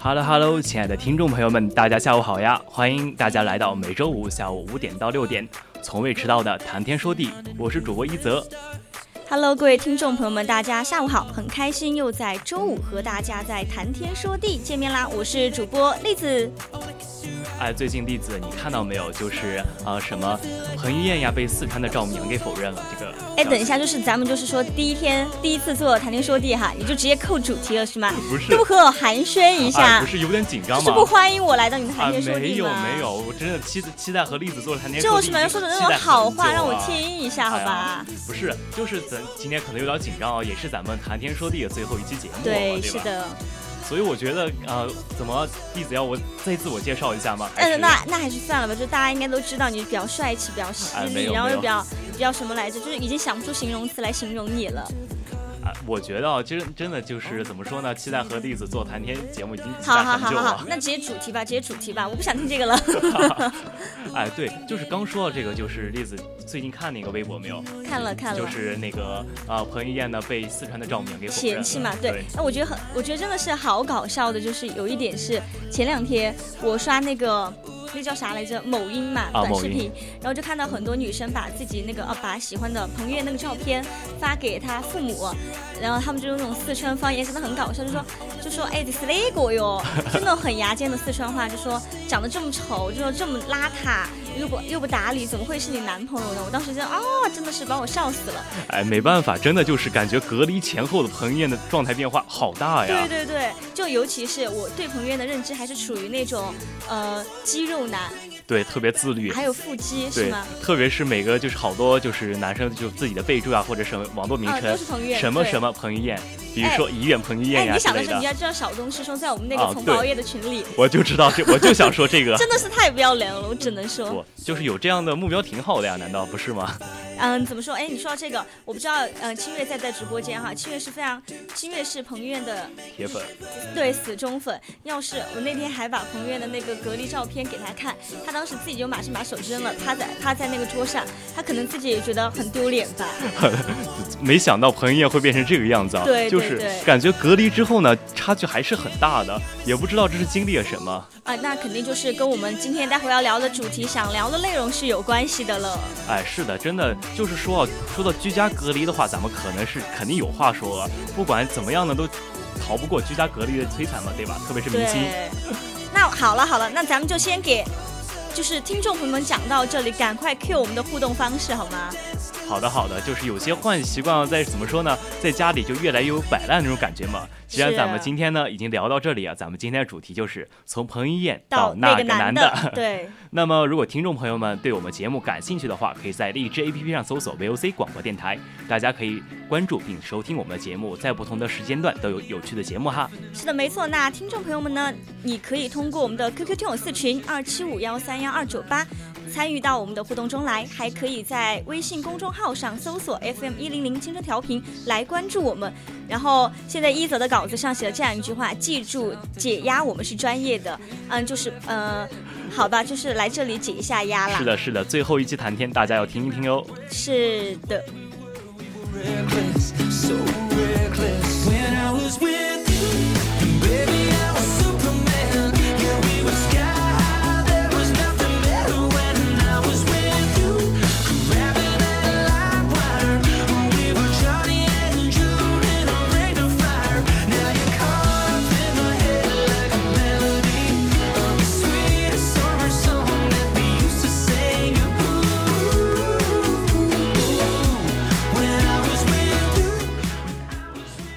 Hello，亲爱的听众朋友们，大家下午好呀！欢迎大家来到每周五下午五点到六点，从未迟到的谈天说地，我是主播一泽。Hello，各位听众朋友们，大家下午好，很开心又在周五和大家在谈天说地见面啦！我是主播栗子。哎，最近栗子，你看到没有？就是啊，什么彭于晏呀被四川的赵母娘给否认了。这个，哎，等一下，就是咱们就是说第一天第一次做谈天说地哈，你就直接扣主题了是吗？不是，都不和我寒暄一下？不是有点紧张吗？是不欢迎我来到你的谈天说地吗？没有没有，我真的期期待和栗子做谈天说地。就是嘛，说的那种好话让我听一下好吧？不是，就是咱今天可能有点紧张啊，也是咱们谈天说地的最后一期节目，对，是的。所以我觉得，呃，怎么弟子要我再自我介绍一下吗？嗯，那那还是算了吧。就大家应该都知道你比较帅气，比较犀利，然后又比较比较什么来着？就是已经想不出形容词来形容你了。我觉得啊，其实真的就是怎么说呢？期待和栗子做谈天节目已经好好好好，那直接主题吧，直接主题吧，我不想听这个了。哎，对，就是刚说到这个，就是栗子最近看那个微博没有？看了看了，就是那个啊，彭于晏呢被四川的赵母娘给嫌弃嘛？对。那我觉得很，我觉得真的是好搞笑的，就是有一点是前两天我刷那个。那叫啥来着？某音嘛，短视频，然后就看到很多女生把自己那个啊，把喜欢的彭于晏那个照片发给他父母，然后他们就用那种四川方言，真的很搞笑，就说就说哎，这是哪个哟？就那种很牙尖的四川话，就说长得这么丑，就说这么邋遢，又不又不打理，怎么会是你男朋友呢？我当时就哦，真的是把我笑死了。哎，没办法，真的就是感觉隔离前后的彭于晏的状态变化好大呀。对对对，就尤其是我对彭于晏的认知还是处于那种呃肌肉。男对特别自律，还有腹肌是吗？特别是每个就是好多就是男生就自己的备注啊，或者什么网络名称，什么什么彭于晏，比如说怡远彭于晏呀你想的是，你要知道小东师兄在我们那个从不熬夜的群里，我就知道这，我就想说这个，真的是太不要脸了，我只能说，就是有这样的目标挺好的呀，难道不是吗？嗯，怎么说？哎，你说到这个，我不知道。嗯，清月在不在直播间哈，清月是非常，清月是彭于晏的铁粉，对，死忠粉。要是我那天还把彭于晏的那个隔离照片给他看，他当时自己就马上把手扔了，趴在趴在那个桌上，他可能自己也觉得很丢脸吧。没想到彭于晏会变成这个样子啊！对，就是感觉隔离之后呢，差距还是很大的，也不知道这是经历了什么啊。那肯定就是跟我们今天待会要聊的主题、想聊的内容是有关系的了。哎，是的，真的。就是说啊，说到居家隔离的话，咱们可能是肯定有话说。不管怎么样呢，都逃不过居家隔离的摧残嘛，对吧？特别是明星。那好了好了，那咱们就先给就是听众朋友们讲到这里，赶快 Q 我们的互动方式好吗？好的好的，就是有些坏习惯在怎么说呢，在家里就越来越有摆烂那种感觉嘛。既然咱们今天呢已经聊到这里啊，咱们今天的主题就是从彭于晏到那个男的。对。那么如果听众朋友们对我们节目感兴趣的话，可以在荔枝 APP 上搜索 VOC 广播电台，大家可以关注并收听我们的节目，在不同的时间段都有有趣的节目哈。是的，没错。那听众朋友们呢，你可以通过我们的 QQ 听友四群二七五幺三幺二九八参与到我们的互动中来，还可以在微信公众号上搜索 FM 一零零青春调频来关注我们。然后现在一泽的稿。子上写了这样一句话，记住解压，我们是专业的，嗯，就是嗯，好吧，就是来这里解一下压啦。是的，是的，最后一期谈天，大家要听一听哦。是的。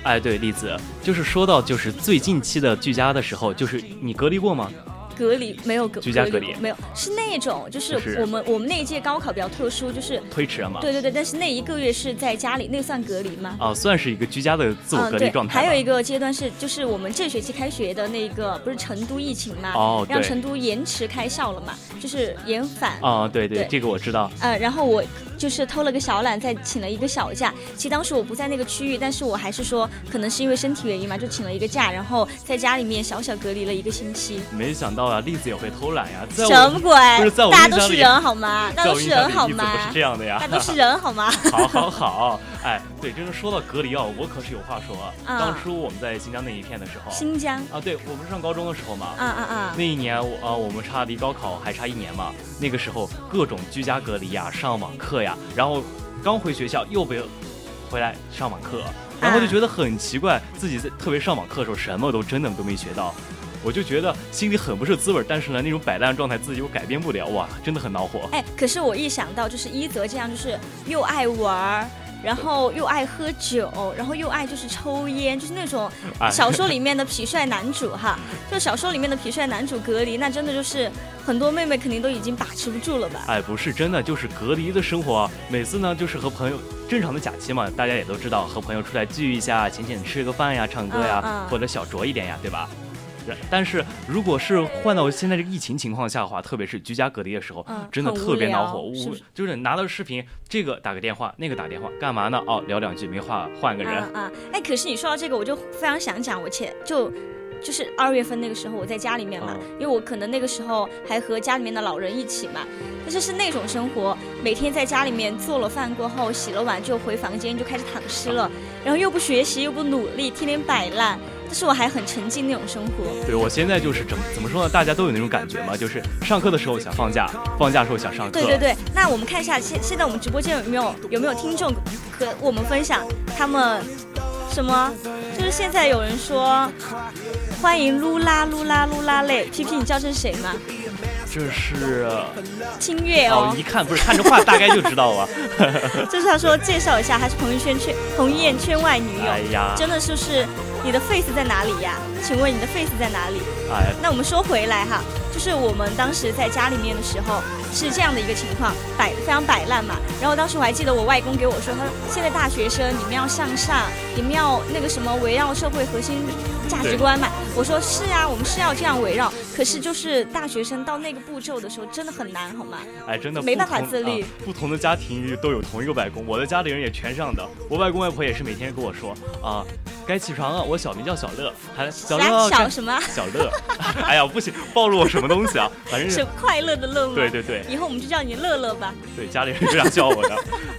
哎，对，栗子，就是说到就是最近期的居家的时候，就是你隔离过吗？隔离没有隔居家隔离没有，是那种就是我们我们那一届高考比较特殊，就是推迟了嘛。对对对，但是那一个月是在家里，那个算隔离吗？哦，算是一个居家的自我隔离状态。还有一个阶段是，就是我们这学期开学的那个，不是成都疫情嘛？哦，让成都延迟开校了嘛？就是延返。啊，对对，这个我知道。呃，然后我就是偷了个小懒，再请了一个小假。其实当时我不在那个区域，但是我还是说，可能是因为身体原因嘛，就请了一个假，然后在家里面小小隔离了一个星期。没想到啊，栗子也会偷。懒呀？什么鬼？不是在我大家都是人好吗？大家都是人好吗？不是这样的呀，大家都是人好吗？好好好，哎，对，真的说到隔离啊，我可是有话说啊。当初我们在新疆那一片的时候，新疆啊，对我们上高中的时候嘛，啊啊啊，那一年我啊，我们差离高考还差一年嘛，那个时候各种居家隔离呀，上网课呀，然后刚回学校又被回来上网课，然后就觉得很奇怪，自己在特别上网课的时候什么都真的都没学到。我就觉得心里很不是滋味，但是呢，那种摆烂状态自己又改变不了，哇，真的很恼火。哎，可是我一想到就是一泽这样，就是又爱玩儿，然后又爱喝酒，然后又爱就是抽烟，就是那种小说里面的痞帅男主哈，就小说里面的痞帅男主隔离，那真的就是很多妹妹肯定都已经把持不住了吧？哎，不是真的，就是隔离的生活，每次呢就是和朋友正常的假期嘛，大家也都知道，和朋友出来聚一下，浅浅吃个饭呀，唱歌呀，或者小酌一点呀，对吧？但是，如果是换到现在这个疫情情况下的话，特别是居家隔离的时候，真的特别恼火。我就是拿到视频，这个打个电话，那个打电话，干嘛呢？哦，聊两句没话，换个人。啊，哎，可是你说到这个，我就非常想讲，我前就就是二月份那个时候，我在家里面嘛，因为我可能那个时候还和家里面的老人一起嘛，但是是那种生活，每天在家里面做了饭过后，洗了碗就回房间就开始躺尸了，然后又不学习又不努力，天天摆烂。但是我还很沉浸那种生活。对，我现在就是怎怎么说呢？大家都有那种感觉嘛，就是上课的时候想放假，放假的时候想上课。对对对，那我们看一下现现在我们直播间有没有有没有听众和我们分享他们什么？就是现在有人说欢迎噜啦噜啦噜啦嘞皮皮你知道这是谁吗？这是清月哦，一看不是看这话大概就知道了。就是他说介绍一下，还是朋友圈圈彭于晏圈外女友。哎呀，真的就是你的 face 在哪里呀？请问你的 face 在哪里？哎，那我们说回来哈，就是我们当时在家里面的时候是这样的一个情况，摆非常摆烂嘛。然后当时我还记得我外公给我说，他说现在大学生你们要向上，你们要那个什么围绕社会核心价值观嘛。我说是啊，我们是要这样围绕。可是就是大学生到那个步骤的时候，真的很难，好吗？哎，真的没办法自律。不同的家庭都有同一个外公，我的家里人也全上的。我外公外婆也是每天跟我说啊，该起床了。我小名叫小乐，还小乐小什么？小乐。哎呀，不行，暴露我什么东西啊？反正是快乐的乐吗？对对对。以后我们就叫你乐乐吧。对，家里人这样叫我的。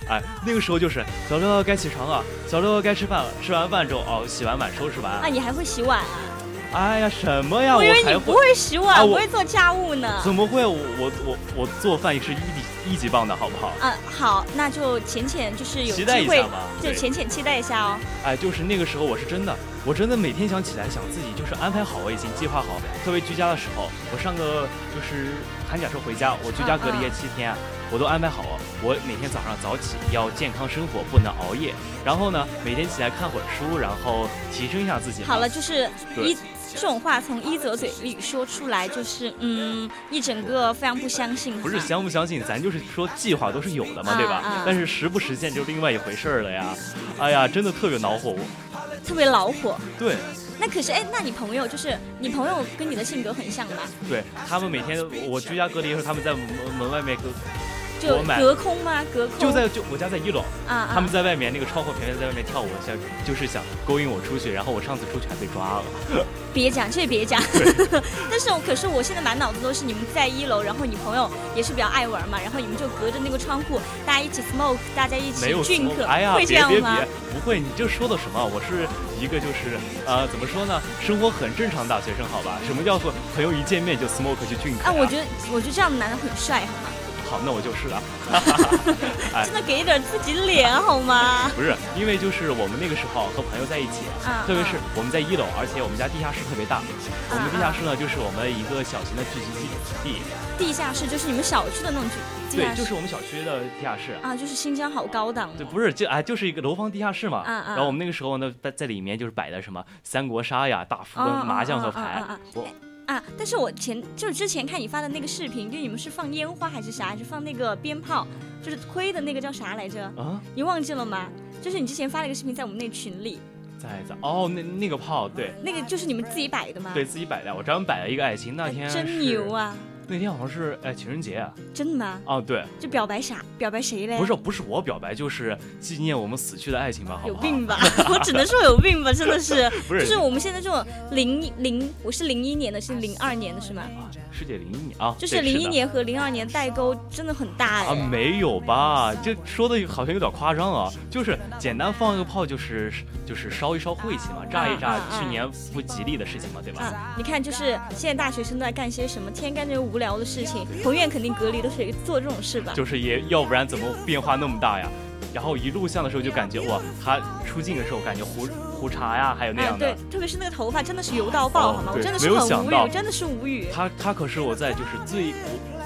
哎，那个时候就是小乐该起床了，小乐该吃饭了。吃完饭之后哦，洗完碗收拾完。啊，你还会洗碗啊？哎呀，什么呀？我以为你不会洗碗，不会做家务呢。怎么会？我我我我做饭也是一级一级棒的，好不好？嗯，好，那就浅浅就是有机会，就浅浅期待一下哦。哎，就是那个时候，我是真的，我真的每天想起来，想自己就是安排好，我已经计划好，特别居家的时候，我上个就是寒假时候回家，我居家隔离七天，我都安排好，我每天早上早起要健康生活，不能熬夜，然后呢，每天起来看会儿书，然后提升一下自己。好了，就是一。这种话从一泽嘴里说出来，就是嗯，一整个非常不相信。不是相不相信，咱就是说计划都是有的嘛，对吧？但是实不实现就另外一回事儿了呀。哎呀，真的特别恼火我，特别恼火。对。那可是哎，那你朋友就是你朋友跟你的性格很像吗？对他们每天我居家隔离的时候，他们在门门外面隔。就隔空吗？隔空就在就我家在一楼啊，他们在外面那个窗户前面在外面跳舞，想就是想勾引我出去，然后我上次出去还被抓了。别讲，这别讲。但是可是我现在满脑子都是你们在一楼，然后你朋友也是比较爱玩嘛，然后你们就隔着那个窗户，大家一起 smoke，大家一起 drink，会这样吗？不会，你这说的什么？我是一个就是呃，怎么说呢？生活很正常大学生，好吧？什么叫做朋友一见面就 smoke 就 drink？啊，我觉得我觉得这样的男的很帅，好吗？好，那我就是了。真的给点自己脸好吗？不是，因为就是我们那个时候和朋友在一起，特别是我们在一楼，而且我们家地下室特别大。我们地下室呢，就是我们一个小型的聚集地。地下室就是你们小区的那种聚对，就是我们小区的地下室啊，就是新疆好高档。对，不是就哎，就是一个楼房地下室嘛。然后我们那个时候呢，在在里面就是摆的什么三国杀呀、大富翁、麻将和牌。啊！但是我前就是之前看你发的那个视频，就你们是放烟花还是啥？还是放那个鞭炮？就是推的那个叫啥来着？啊？你忘记了吗？就是你之前发了一个视频在我们那群里。在在哦，那那个炮对。那个就是你们自己摆的吗？对自己摆的，我专门摆了一个爱心。那天真牛啊！那天好像是哎情人节啊？真的吗？哦对，就表白啥？表白谁嘞？不是不是我表白，就是纪念我们死去的爱情吧？好有病吧？我只能说有病吧，真的是。不是，就是我们现在这种零零，我是零一年的，是零二年的是吗？师姐零一年啊，就是零一年和零二年代沟真的很大哎。啊没有吧？这说的好像有点夸张啊，就是简单放一个炮，就是就是烧一烧晦气嘛，炸一炸去年不吉利的事情嘛，对吧？啊，你看就是现在大学生都在干些什么？天天干这些无聊的事情。彭院肯定隔离都是做这种事吧？就是也要不然怎么变化那么大呀？然后一录像的时候就感觉哇，他出镜的时候感觉胡胡茬呀，还有那样的。对，特别是那个头发真的是油到爆，好吗？我真的是很无语，真的是无语。他他可是我在就是最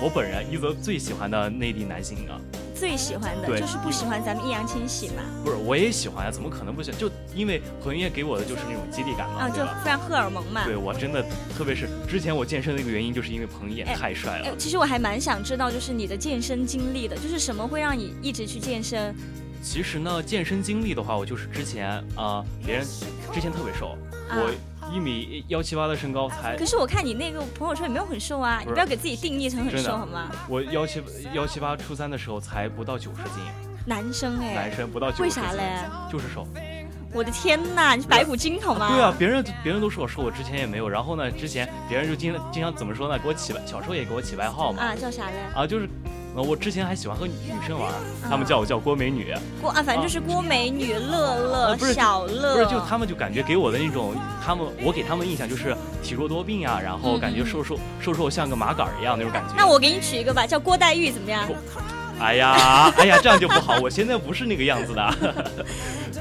我我本人一则最喜欢的内地男星啊。最喜欢的就是不喜欢咱们易烊千玺嘛？不是，我也喜欢呀，怎么可能不喜欢？就因为彭于晏给我的就是那种激励感嘛，啊，就非常荷尔蒙嘛。对我真的，特别是之前我健身的一个原因，就是因为彭于晏太帅了。其实我还蛮想知道，就是你的健身经历的，就是什么会让你一直去健身？其实呢，健身经历的话，我就是之前啊，别人之前特别瘦，我。一米幺七八的身高才，可是我看你那个朋友圈也没有很瘦啊，你不要给自己定义成很瘦好吗？我幺七幺七八初三的时候才不到九十斤，男生哎，男生不到九十斤，为啥嘞？就是瘦。我的天呐，你是白骨精好吗？对啊，别人别人都说我瘦，我之前也没有。然后呢，之前别人就经经常怎么说呢？给我起小时候也给我起外号嘛。啊，叫啥嘞？啊，就是。我之前还喜欢和女生玩，他们叫我叫郭美女。郭啊，反正就是郭美女、乐乐、小乐。不是，就他们就感觉给我的那种，他们我给他们印象就是体弱多病啊，然后感觉瘦瘦瘦瘦像个麻杆一样那种感觉。那我给你取一个吧，叫郭黛玉怎么样？哎呀，哎呀，这样就不好，我现在不是那个样子的。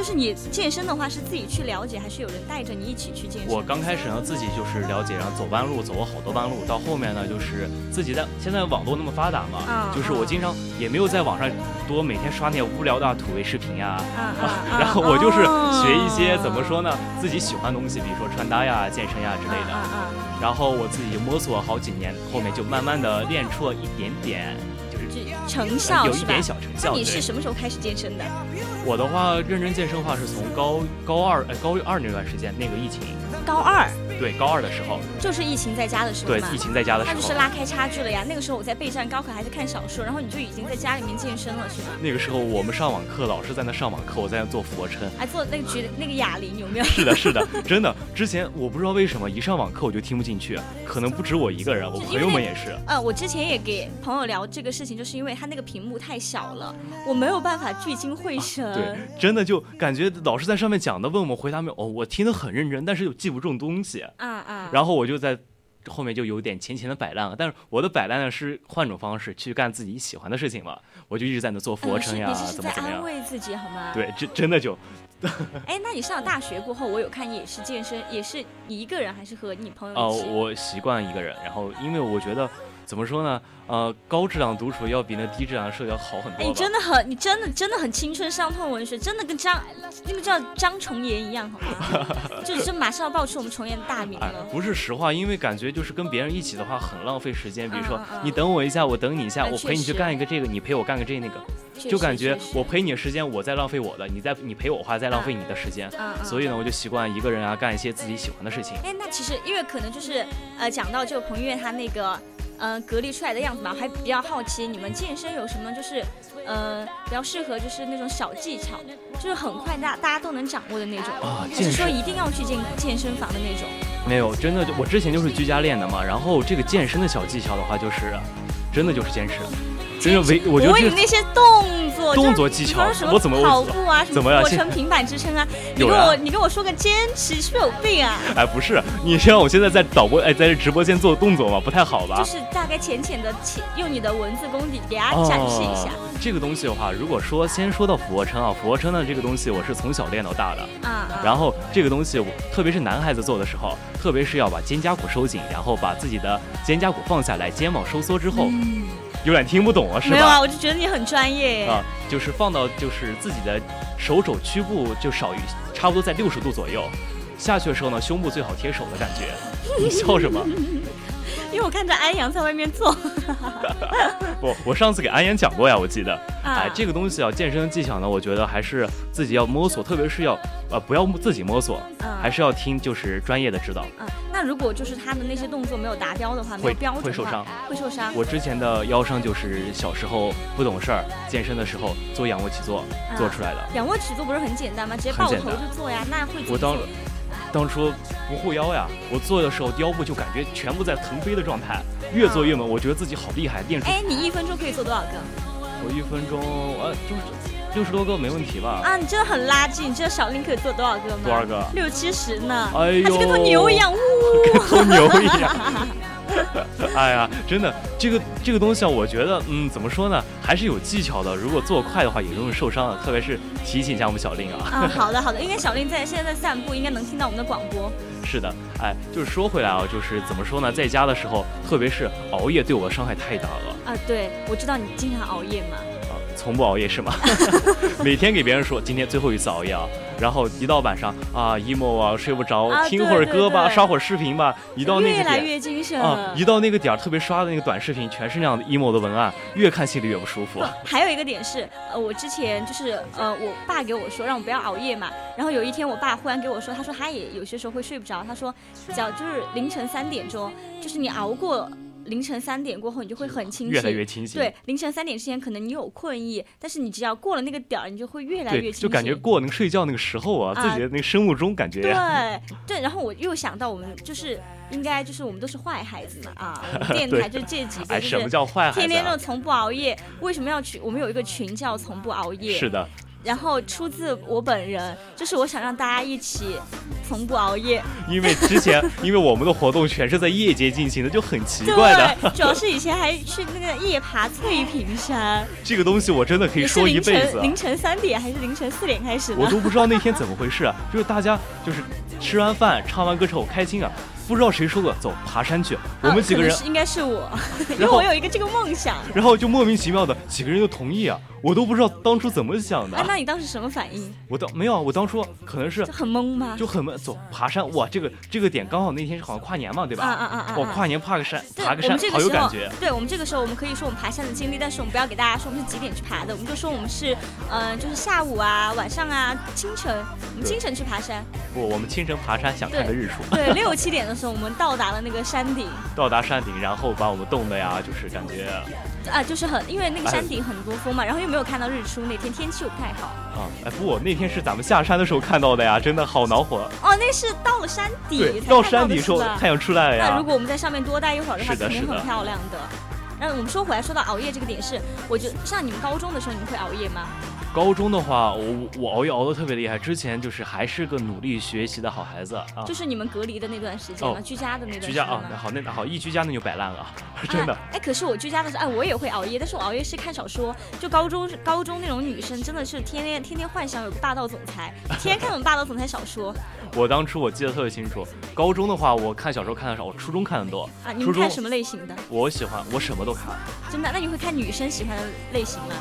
就是你健身的话，是自己去了解，还是有人带着你一起去健身？我刚开始呢，自己就是了解，然后走弯路，走了好多弯路。到后面呢，就是自己在现在网络那么发达嘛，就是我经常也没有在网上多每天刷那些无聊的土味视频呀，然后我就是学一些怎么说呢，自己喜欢的东西，比如说穿搭呀、健身呀之类的。然后我自己摸索好几年，后面就慢慢的练出了一点点。成效有一点小成效。那你是什么时候开始健身的？我的话，认真健身的话是从高高二，哎，高二那段时间，那个疫情。高二。对，高二的时候。就是疫情在家的时候对，疫情在家的时候。那就是拉开差距了呀。那个时候我在备战高考，还在看小说，然后你就已经在家里面健身了，是吧？那个时候我们上网课，老师在那上网课，我在那做俯卧撑。还做那个举那个哑铃，有没有？是的，是的，真的。之前我不知道为什么一上网课我就听不进去，可能不止我一个人，我朋友们也是。呃，我之前也给朋友聊这个事情，就是因为他那个屏幕太小了，我没有办法聚精会神。对，真的就感觉老师在上面讲的，问我们回答没有？哦，我听得很认真，但是又记不住东西。啊啊。然后我就在后面就有点浅浅的摆烂了，但是我的摆烂呢是换种方式去干自己喜欢的事情嘛，我就一直在那做俯卧撑呀，怎么怎么样。安慰自己好吗？对，真真的就。哎，那你上大学过后，我有看你也是健身，也是你一个人还是和你朋友一起？哦，我习惯一个人，然后因为我觉得。怎么说呢？呃，高质量独处要比那低质量的社交好很多。你真的很，你真的真的很青春伤痛文学，真的跟张那个叫张重岩一样，好吗？就就马上要爆出我们重岩的大名了。不是实话，因为感觉就是跟别人一起的话很浪费时间。比如说，你等我一下，我等你一下，我陪你去干一个这个，你陪我干个这那个，就感觉我陪你的时间我在浪费我的，你在你陪我话在浪费你的时间。所以呢，我就习惯一个人啊干一些自己喜欢的事情。哎，那其实因为可能就是呃讲到这个彭于晏他那个。嗯，隔离出来的样子嘛，还比较好奇你们健身有什么就是，呃，比较适合就是那种小技巧，就是很快大大家都能掌握的那种。啊，还是说一定要去健健身房的那种？没有，真的就我之前就是居家练的嘛，然后这个健身的小技巧的话，就是真的就是坚持，真的唯我觉得你那些动作。动作技巧，我怎么跑步啊，怎么俯卧撑平板支撑啊？你跟我你跟我说个坚持，是不是有病啊？哎，不是，你是让我现在在导播哎，在这直播间做动作吗？不太好吧？就是大概浅浅的浅，用你的文字功底给大家展示一下。这个东西的话，如果说先说到俯卧撑啊，俯卧撑呢这个东西我是从小练到大的啊。然后这个东西，特别是男孩子做的时候，特别是要把肩胛骨收紧，然后把自己的肩胛骨放下来，肩膀收缩之后。有点听不懂啊，是吧？没有啊，我就觉得你很专业啊，就是放到就是自己的手肘屈部就少于差不多在六十度左右，下去的时候呢，胸部最好贴手的感觉。你笑什么？因为我看着安阳在外面做。不，我上次给安阳讲过呀，我记得。哎，这个东西啊，健身的技巧呢，我觉得还是自己要摸索，特别是要呃不要自己摸索，还是要听就是专业的指导。嗯，那如果就是他的那些动作没有达标的话，没有标准会受伤，会受伤。我之前的腰伤就是小时候不懂事儿，健身的时候做仰卧起坐做出来的。仰卧起坐不是很简单吗？直接抱头就做呀，那会我当当初不护腰呀，我做的时候腰部就感觉全部在腾飞的状态，越做越猛，我觉得自己好厉害，练出。哎，你一分钟可以做多少个？我一分钟，呃，就是六十多个没问题吧？啊，你真的很垃圾！你知道小林可以做多少个吗？多少个？六七十呢。哎呦，他跟头牛一样，呜，跟头牛一样。哎呀，真的，这个这个东西啊，我觉得，嗯，怎么说呢，还是有技巧的。如果做快的话，也容易受伤的。特别是提醒一下我们小令啊。啊，好的好的，应该小令在现在在散步，应该能听到我们的广播。是的，哎，就是说回来啊，就是怎么说呢，在家的时候，特别是熬夜，对我的伤害太大了。啊，对，我知道你经常熬夜嘛。啊从不熬夜是吗？每天给别人说今天最后一次熬夜啊，然后一到晚上啊，emo 啊，睡不着，听会儿歌吧，刷会儿视频吧，一到那个点，越来越精神啊，一到那个点儿，特别刷的那个短视频，全是那样的 emo 的文案，越看心里越不舒服。还有一个点是，呃，我之前就是呃，我爸给我说让我不要熬夜嘛，然后有一天我爸忽然给我说，他说他也有些时候会睡不着，他说只要就是凌晨三点钟，就是你熬过。凌晨三点过后，你就会很清醒，越来越清醒。对，凌晨三点之前可能你有困意，但是你只要过了那个点儿，你就会越来越清醒。就感觉过能睡觉那个时候啊，自己的那个生物钟感觉。对对，然后我又想到我们就是应该就是我们都是坏孩子嘛啊，电台就这几个，什么叫坏孩子？天天都从不熬夜，为什么要去？我们有一个群叫从不熬夜。是的。然后出自我本人，就是我想让大家一起从不熬夜。因为之前，因为我们的活动全是在夜间进行的，就很奇怪的。主要是以前还去那个夜爬翠屏山。这个东西我真的可以说一辈子。凌晨三点还是凌晨四点开始？我都不知道那天怎么回事啊！就是大家就是吃完饭唱完歌之后开心啊。不知道谁说的，走爬山去。我们几个人应该是我，因为我有一个这个梦想。然后就莫名其妙的几个人就同意啊，我都不知道当初怎么想的。那你当时什么反应？我当没有啊，我当初可能是很懵吗？就很懵。走爬山哇，这个这个点刚好那天是好像跨年嘛，对吧？啊啊啊啊！我跨年爬个山，爬个山好有感觉。对我们这个时候，我们可以说我们爬山的经历，但是我们不要给大家说我们是几点去爬的，我们就说我们是嗯，就是下午啊、晚上啊、清晨，我们清晨去爬山。不，我们清晨爬山想看个日出。对，六七点的时候我们到达了。那个山顶，到达山顶，然后把我们冻的呀，就是感觉啊，就是很，因为那个山顶很多风嘛，然后又没有看到日出，那天天气又不太好啊。哎，不，那天是咱们下山的时候看到的呀，真的好恼火。哦，那是到了山底，到山底时候太阳出来了呀。那如果我们在上面多待一会儿的话，肯定很漂亮的。那我们说回来，说到熬夜这个点是，我觉得像你们高中的时候，你们会熬夜吗？高中的话，我我熬夜熬的特别厉害。之前就是还是个努力学习的好孩子啊。就是你们隔离的那段时间嘛？居家的那段。居家啊，那好那好一居家那就摆烂了，真的。哎，可是我居家的时候，哎，我也会熬夜，但是我熬夜是看小说。就高中高中那种女生，真的是天天天天幻想有个霸道总裁，天天看那种霸道总裁小说。我当初我记得特别清楚，高中的话我看小说看的少，我初中看的多。啊，你们看什么类型的？我喜欢，我什么都看。真的？那你会看女生喜欢的类型吗？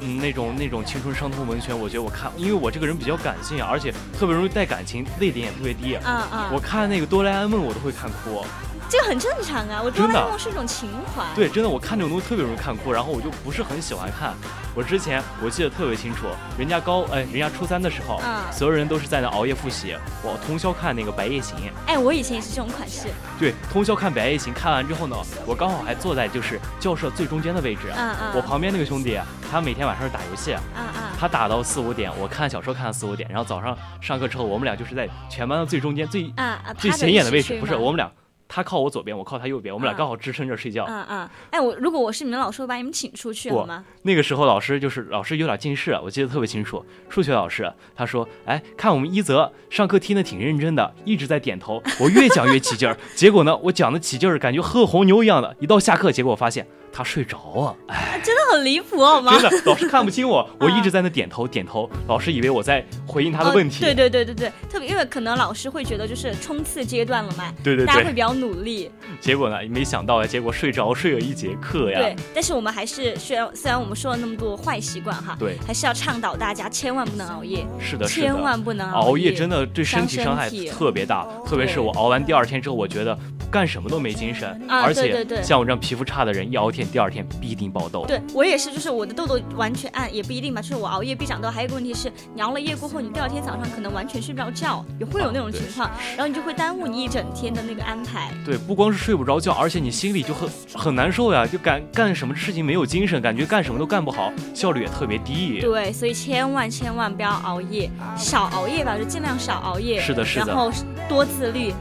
嗯，那种那种青春伤痛文学，我觉得我看，因为我这个人比较感性啊，而且特别容易带感情，泪点也特别低。嗯嗯！我看那个哆啦 A 梦，我都会看哭。这个很正常啊，我哆啦梦是一种情怀。对，真的，我看这种东西特别容易看哭，然后我就不是很喜欢看。我之前我记得特别清楚，人家高哎，人家初三的时候，所有人都是在那熬夜复习，我通宵看那个《白夜行》。哎，我以前也是这种款式。对，通宵看《白夜行》，看完之后呢，我刚好还坐在就是教室最中间的位置。嗯嗯。我旁边那个兄弟，他每天晚上是打游戏。嗯嗯。他打到四五点，我看小说看到四五点，然后早上上课之后，我们俩就是在全班的最中间最啊最显眼的位置，不是我们俩。他靠我左边，我靠他右边，我们俩嗯刚好支撑着睡觉。嗯嗯，哎，我如果我是你们老师，我把你们请出去好吗？，那个时候老师就是老师有点近视，我记得特别清楚。数学老师他说：“哎，看我们一泽上课听得挺认真的，一直在点头。我越讲越起劲儿，结果呢，我讲的起劲儿，感觉喝红牛一样的。一到下课，结果我发现他睡着啊，哎，真的很离谱好吗？真的，老师看不清我，我一直在那点头点头，老师以为我在回应他的问题。哦对对对对对，特别因为可能老师会觉得就是冲刺阶段了嘛，对对对大家会比较努力。结果呢，没想到啊，结果睡着睡了一节课呀。对，但是我们还是虽然虽然我们说了那么多坏习惯哈，对还是要倡导大家千万不能熬夜，是的。千万不能熬夜，夜真的对身体伤害特别大，特别是我熬完第二天之后，我觉得干什么都没精神，啊而且像我这样皮肤差的人，一熬天第二天必定爆痘。对我也是，就是我的痘痘完全暗也不一定吧，就是我熬夜必长痘。还有一个问题是，你熬了夜过后，你第二天早上可能完全睡不着觉，也会有那种情况，然后你就会耽误你一整天的那个安排。对，不光是睡不着觉，而且你心里就很很难受呀，就干干什么事情没有精神，感觉干什么都干不好，效率也特别低。对，所以千万千万不要熬夜，少熬夜吧，就尽量少熬夜。是的是的然后多自律。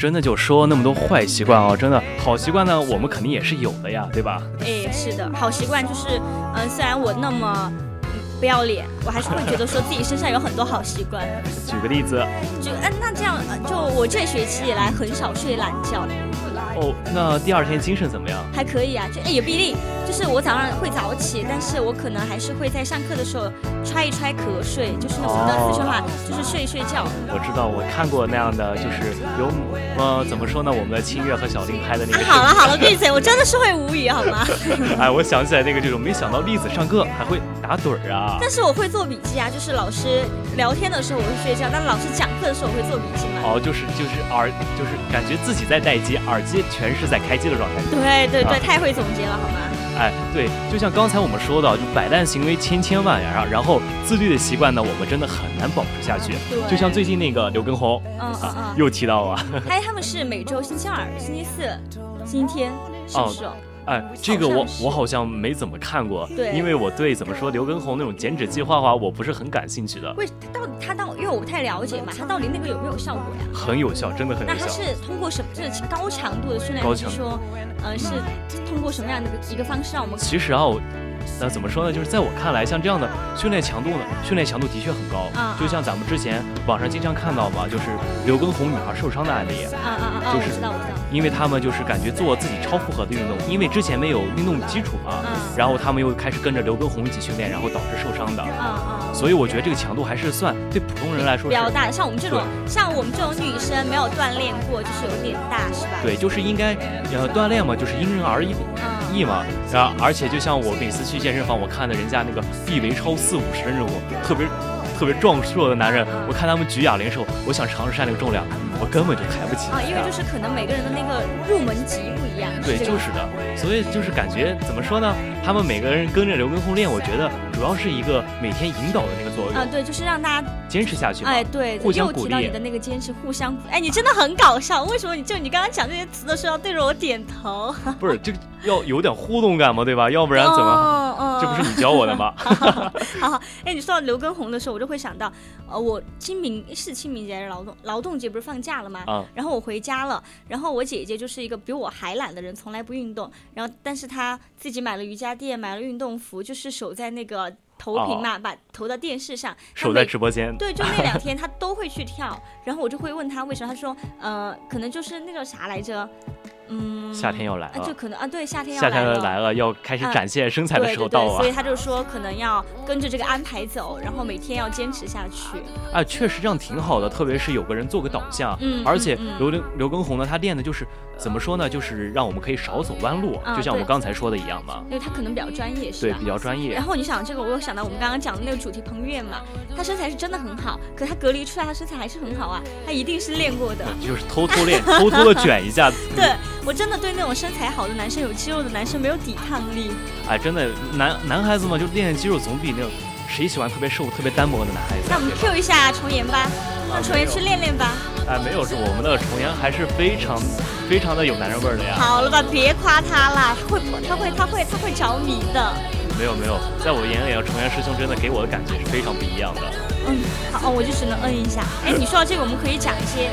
真的就说那么多坏习惯哦，真的好习惯呢，我们肯定也是有的呀，对吧？哎，是的，好习惯就是，嗯、虽然我那么。嗯不要脸，我还是会觉得说自己身上有很多好习惯。举个例子，就嗯，那这样，呃就我这学期以来很少睡懒觉，哦，那第二天精神怎么样？还可以啊，就哎也不一定，就是我早上会早起，但是我可能还是会在上课的时候揣一揣瞌睡，就是那我们的四川话，就是睡一睡觉。我知道，我看过那样的，就是有呃，怎么说呢？我们的清月和小林拍的那啊个。，好了好了，闭嘴，我真的是会无语好吗？哎，我想起来那个就是，没想到栗子上课还会打盹儿啊。但是我会做笔记啊，就是老师聊天的时候我会睡觉，但老师讲课的时候我会做笔记嘛。哦，就是就是耳，就是感觉自己在待机，耳机全是在开机的状态。对对对，啊太会总结了好吗？哎，对，就像刚才我们说到，就摆烂行为千千万呀，然后自律的习惯呢，我们真的很难保持下去。对就像最近那个刘畊宏嗯嗯嗯。又提到了，还有他们是每周星期二、星期四、星期天，是不是哦？哎，这个我我好像没怎么看过，对因为我对怎么说刘畊宏那种减脂计划的话，我不是很感兴趣的。为他到底他到，因为我不太了解嘛，他到底那个有没有效果呀？很有效，真的很有效那他。是通过什么？就是高强度的训练，高强还是说，呃，是通过什么样的一个一个方式让我们？其实啊，我那怎么说呢？就是在我看来，像这样的训练强度呢，训练强度的确很高。啊就像咱们之前网上经常看到嘛，就是刘畊宏女孩受伤的案例，啊啊啊啊！就是。因为他们就是感觉做自己超负荷的运动，因为之前没有运动基础嘛，嗯然后他们又开始跟着刘畊宏一起训练，然后导致受伤的。嗯嗯。所以我觉得这个强度还是算对普通人来说，比较大，像我们这种，像我们这种女生没有锻炼过，就是有点大，是吧？对，就是应该呃锻炼嘛，就是因人而异嗯意嘛。然后而且就像我每次去健身房，我看的人家那个臂围超四五十的那种特别特别壮硕的男人，我看他们举哑铃的时候，我想尝试下那个重量，我根本就抬不起啊，因为就是可能每个人的那个入门级不一样。对，就是的，所以就是感觉怎么说呢？他们每个人跟着刘畊宏练，我觉得主要是一个每天引导的那个作用，啊，对，就是让大家，坚持下去嘛。哎，对，互相鼓励又提到你的那个坚持，互相，哎，你真的很搞笑。为什么你就你刚刚讲这些词的时候要对着我点头？不是，这个要有点互动感嘛，对吧？要不然怎么？哦哦这不是你教我的吗？好好，哎，你说到刘畊宏的时候，我就会想到，呃，我清明是清明节还是劳动劳动节不是放假了吗？啊然后我回家了，然后我姐姐就是一个比我还懒的人，从来不运动，然后但是她自己买了瑜伽垫，买了运动服，就是守在那个投屏嘛，把投到电视上，守在直播间。对，就那两天 她都会去跳，然后我就会问她为什么，她说，呃，可能就是那个啥来着。嗯，夏天要来就可能啊，对，夏天要夏天来要来了，要开始嗯展现身材的时候到了所以。他就说可能要跟着这个安排走，然后每天要坚持下去。啊，确实这样挺好的，特别是有个人做个导向，嗯而且刘刘刘畊宏呢，他练的就是怎么说呢，就是让我们可以少走弯路，啊就像我们刚才说的一样嘛，因为他可能比较专业，是吧对，比较专业然。后你想这个，我又想到我们刚刚讲的那个主题彭于晏嘛，他身材是真的很好，可他隔离出来他身材还是很好啊，他一定是练过的。就是偷偷练，偷偷的卷一下。对我真的对那种身材好的男生、有肌肉的男生没有抵抗力。哎，真的，男男孩子嘛，就练练肌肉总比那种谁喜欢特别瘦、特别单薄的男孩子啊？那我们 Q 一下重岩吧，让重岩去练练吧。哎，没有，是我们的重岩还是非常非常的有男人味的呀。好了吧，别夸他了，他会他会他会他会着迷的。没有没有，在我眼里啊，重岩师兄真的给我的感觉是非常不一样的。嗯，好，哦我就只能嗯一下。哎，你说到这个，我们可以讲一些，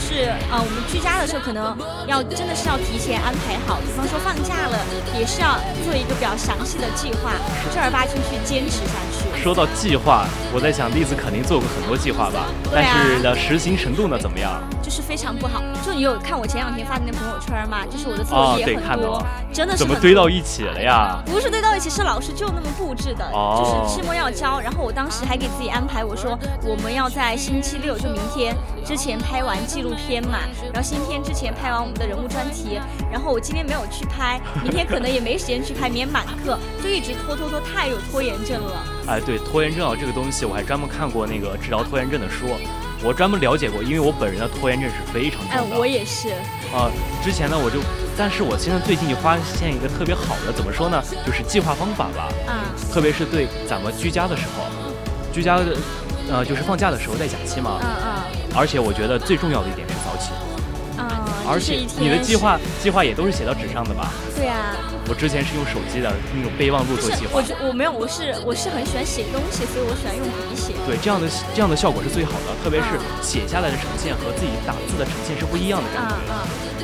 就是呃，我们居家的时候可能要真的是要提前安排好，比方说放假了，也是要做一个比较详细的计划，正儿八经去坚持下去。说到计划，我在想栗子肯定做过很多计划吧，但是呢，实行程度呢怎么样？就是非常不好。就你有看我前两天发的那朋友圈吗？就是我的哦作业很多，真的是怎么堆到一起了呀？不是堆到一起，是老师就那么布置的，哦就是期末要交。然后我当时还给自己安排，我说我们要在星期六，就明天之前拍完记录片嘛，然后星期天之前拍完我们的人物专题。然后我今天没有去拍，明天可能也没时间去拍，明天满课，就一直拖拖拖，太有拖延症了。哎，对，拖延症啊这个东西，我还专门看过那个治疗拖延症的书，我专门了解过，因为我本人的拖延症是非常哎，重的。我也是，啊、之前呢我就，但是我现在最近就发现一个特别好的，怎么说呢，就是计划方法吧，啊，特别是对咱们居家的时候，居家的，呃，就是放假的时候，在假期嘛，嗯嗯而且我觉得最重要的一点是早起，嗯，而且你的计，划计划也都是写到纸上的吧？对啊，我之前是用手机的那种备忘录做计，划我，觉我没有，我是我是很喜欢写东西，所以我喜欢用笔写。对，这样的这样的效果是最好的，特别是嗯写下来的呈现和自己打字的呈现是不一样的感啊觉。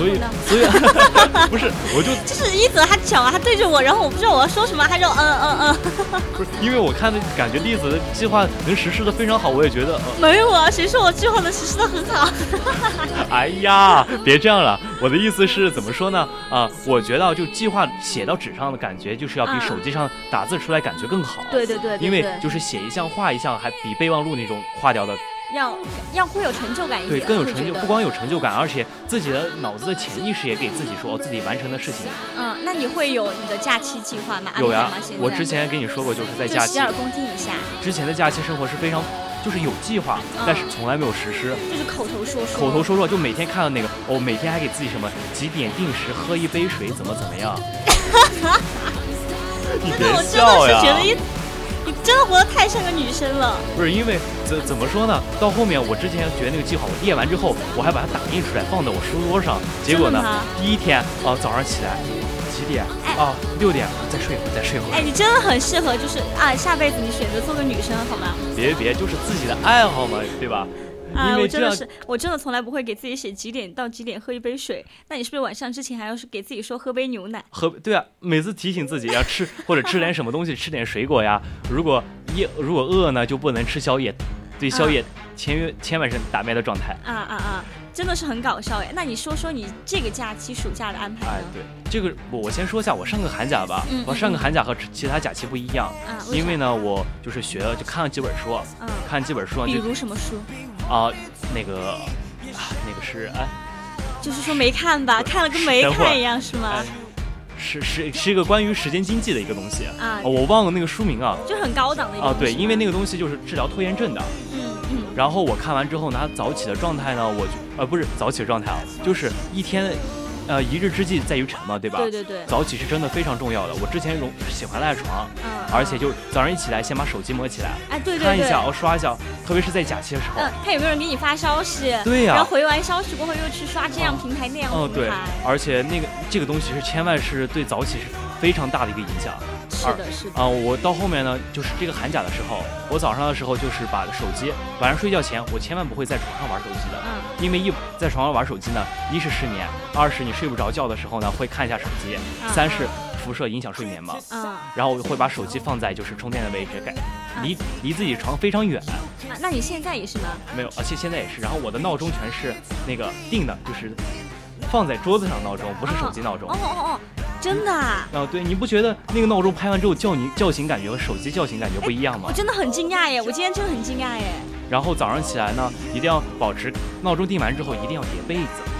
后呢，所以 不是，我就 就是一泽他讲啊，他对着我，然后我不知道我要说什么，他就嗯嗯嗯，不是因为我看的感觉栗子的计划能实施的非常好，我也觉得，呃，没有啊，谁说我计划能实施的很好？哎呀，别这样了。我的意思是怎么说呢？啊、我觉得就计划写到纸上的感觉，就是要比嗯手机上打字出来感觉更好。对对对对因为就是写一项画一项，还比备忘录那种画掉的，要要会有成就感一点对，更有成就，不光有成就感，而且自己的脑子的潜意识也给自己说，自己完成的事情嗯，那你会有你的假期计划吗？有呀我之前跟你说过，就是在假期就洗耳恭听一下，之前的假期生活是非常，就是有计划，嗯但是从来没有实施。就是口头说说，口头说说，就每天看到那个，哦，每天还给自己什么几点定时喝一杯水，怎么怎么样？你别真的，我真笑呀！你真的活得太像个女生了。不是因为怎怎么说呢？到后面我之前觉得那个计划，我列完之后，我还把它打印出来放在我书桌上。结果呢第一天啊、早上起来几点？哎哦，六点，再睡会儿，再睡会儿。哎，你真的很适合，就是啊，下辈子你选择做个女生好吗？别别，就是自己的爱好嘛，对吧？啊，我真的是，我真的从来不会给自己写几点到几点喝一杯水。那你是不是晚上之前还要是给自己说喝杯牛奶？喝对啊，每次提醒自己要吃或者吃点什么东西，吃点水果呀。如果夜如果饿呢，就不能吃宵夜，对宵夜千千万是打麦的状态。啊啊啊！真的是很搞笑哎。那你说说你这个假期暑假的安排哎？，对，这个我我先说一下，我上个寒假吧，嗯我上个寒假和其他假期不一样，啊，因为呢，我就是学了就看了几本书，嗯，看几本书啊比如什么书？啊、那个啊那个是哎就是说没看吧，看了跟没看一样是吗哎？是是是一个关于时间经济的一个东西，啊哦我忘了那个书名啊。就很高档的一个啊，对，因为那个个东西就是治疗拖延症的。嗯嗯然后我看完之后呢，他早起的状态呢，我就呃不是早起的状态啊，就是一天，呃一日之计在于晨嘛，对吧？对对对，早起是真的非常重要的。我之前容喜欢赖床，嗯，而且就早上一起来先把手机摸起来，哎对对对，看一下哦刷一下，特别是在假期的时候。嗯，看有没有人给你发消息，对呀然后回完消息过后又去刷这样平台那样平台，，而且那个这个东西是千万是对早起是非常大的一个影响。是的，是的，啊、我到后面呢，就是这个寒假的时候，我早上的时候就是把手机，晚上睡觉前我千万不会在床上玩手机的，嗯因为一在床上玩手机呢，一是失眠，二是你睡不着觉的时候呢会看一下手机，嗯三是辐射影响睡眠嘛。嗯，然后我会把手机放在就是充电的位置，改离离自己床非常远，那那你现在也是吗？没有，而且现在也是。然后我的闹钟全是那个定的，就是放在桌子上闹钟，不是手机闹钟。哦哦哦，真的啊？啊，对，你不觉得那个闹钟拍完之后叫你叫醒感觉和手机叫醒感觉不一样吗我？真的很惊讶耶！我今天真的很惊讶耶。然后早上起来呢，一定要保持闹钟定完之后一定要叠被子，嗯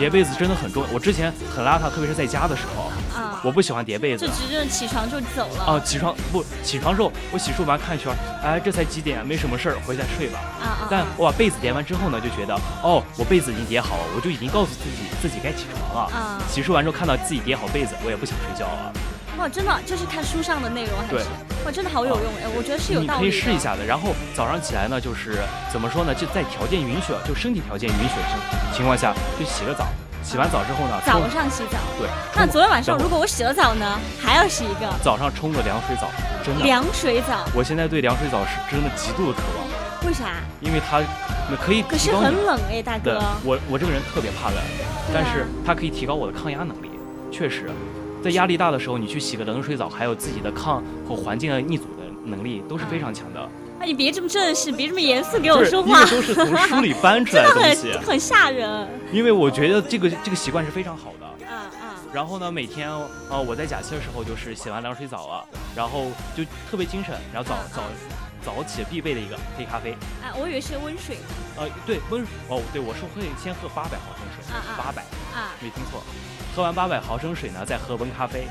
叠被子真的很重要。我之前很邋遢，特别是在家的时候，啊，我不喜欢叠被子就。直接起床就走了。啊，起床不起床之后，我洗漱完看一圈，哎，这才几点，没什么事儿，回家睡吧。啊啊！但我把被子叠完之后呢，就觉得哦，我被子已经叠好了，我就已经告诉自己自己该起床了。啊洗漱完之后看到自己叠好被子，我也不想睡觉了。哇，真的就是看书上的内容还对是哇，真的好有用哎！我觉得是有你可以道理的。试一下的。然后早上起来呢，就是怎么说呢，就在条件允许，就身体条件允许的情况下，就洗个澡。洗完澡之后呢，早上洗澡。对，那昨天晚上如果我洗了澡呢，还要洗一个早上冲个凉水澡，真的。凉水澡，我现在对凉水澡是真的极度的渴望，为啥？因为它可以可是很冷哎，大哥。我我这个人特别怕冷，啊但是它可以提高我的抗压能力。确实，在压力大的时候，你去洗个冷水澡，还有自己的抗和环境的逆阻的能力都是非常强的。哎，你别这么正式，别这么严肃给我说话为，都是从书里搬出来的 东西很，很吓人。因为我觉得这个这个习惯是非常好的。嗯嗯然后呢，每天呃我在假期的时候就是洗完凉水澡啊，然后就特别精神，然后早早早起必备的一个黑咖啡。啊！我以为是温水呃，对温哦，对我是会先喝八百毫升水，啊啊八百啊，没听错，喝完八百毫升水呢，再喝温咖啡，